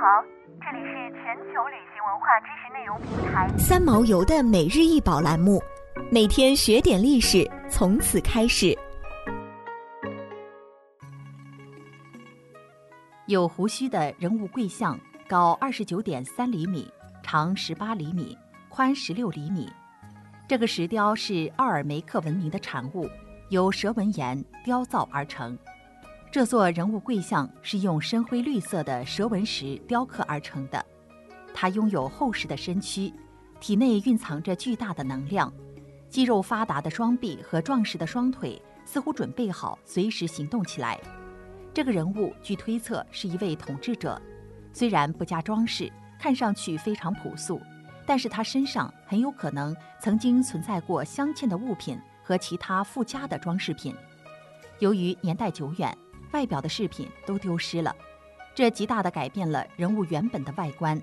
好，这里是全球旅行文化知识内容平台三毛游的每日一宝栏目，每天学点历史，从此开始。有胡须的人物跪像，高二十九点三厘米，长十八厘米，宽十六厘米。这个石雕是奥尔梅克文明的产物，由蛇纹岩雕造而成。这座人物跪像是用深灰绿色的蛇纹石雕刻而成的。它拥有厚实的身躯，体内蕴藏着巨大的能量，肌肉发达的双臂和壮实的双腿似乎准备好随时行动起来。这个人物据推测是一位统治者，虽然不加装饰，看上去非常朴素，但是他身上很有可能曾经存在过镶嵌的物品和其他附加的装饰品。由于年代久远，外表的饰品都丢失了，这极大地改变了人物原本的外观。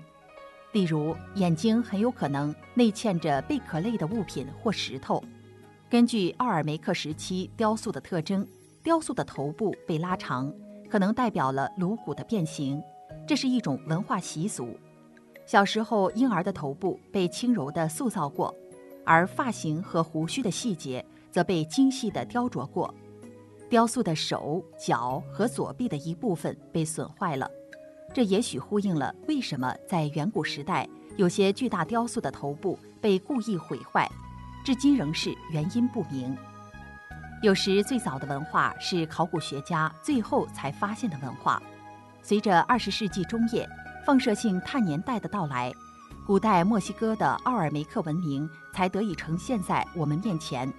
例如，眼睛很有可能内嵌着贝壳类的物品或石头。根据奥尔梅克时期雕塑的特征，雕塑的头部被拉长。可能代表了颅骨的变形，这是一种文化习俗。小时候，婴儿的头部被轻柔地塑造过，而发型和胡须的细节则被精细地雕琢过。雕塑的手脚和左臂的一部分被损坏了，这也许呼应了为什么在远古时代有些巨大雕塑的头部被故意毁坏，至今仍是原因不明。有时，最早的文化是考古学家最后才发现的文化。随着二十世纪中叶放射性碳年代的到来，古代墨西哥的奥尔梅克文明才得以呈现在我们面前。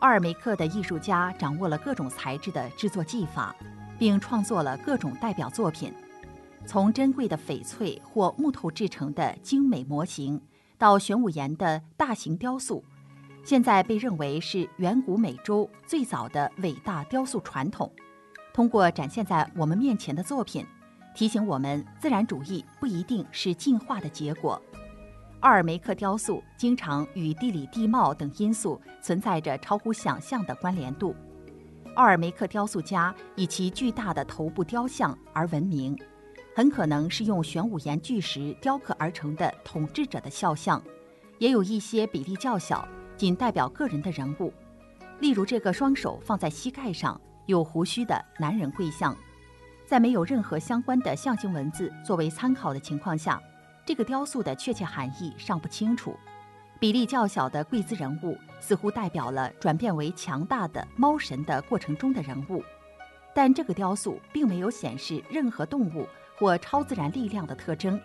奥尔梅克的艺术家掌握了各种材质的制作技法，并创作了各种代表作品，从珍贵的翡翠或木头制成的精美模型，到玄武岩的大型雕塑。现在被认为是远古美洲最早的伟大雕塑传统。通过展现在我们面前的作品，提醒我们自然主义不一定是进化的结果。奥尔梅克雕塑经常与地理地貌等因素存在着超乎想象的关联度。奥尔梅克雕塑家以其巨大的头部雕像而闻名，很可能是用玄武岩巨石雕刻而成的统治者的肖像，也有一些比例较小。仅代表个人的人物，例如这个双手放在膝盖上、有胡须的男人跪像，在没有任何相关的象形文字作为参考的情况下，这个雕塑的确切含义尚不清楚。比例较小的跪姿人物似乎代表了转变为强大的猫神的过程中的人物，但这个雕塑并没有显示任何动物或超自然力量的特征。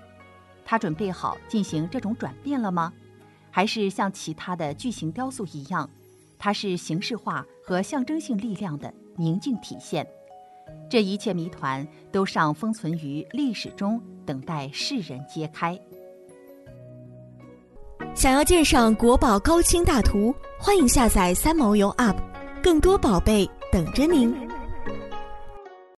他准备好进行这种转变了吗？还是像其他的巨型雕塑一样，它是形式化和象征性力量的宁静体现。这一切谜团都尚封存于历史中，等待世人揭开。想要鉴赏国宝高清大图，欢迎下载三毛游 App，更多宝贝等着您。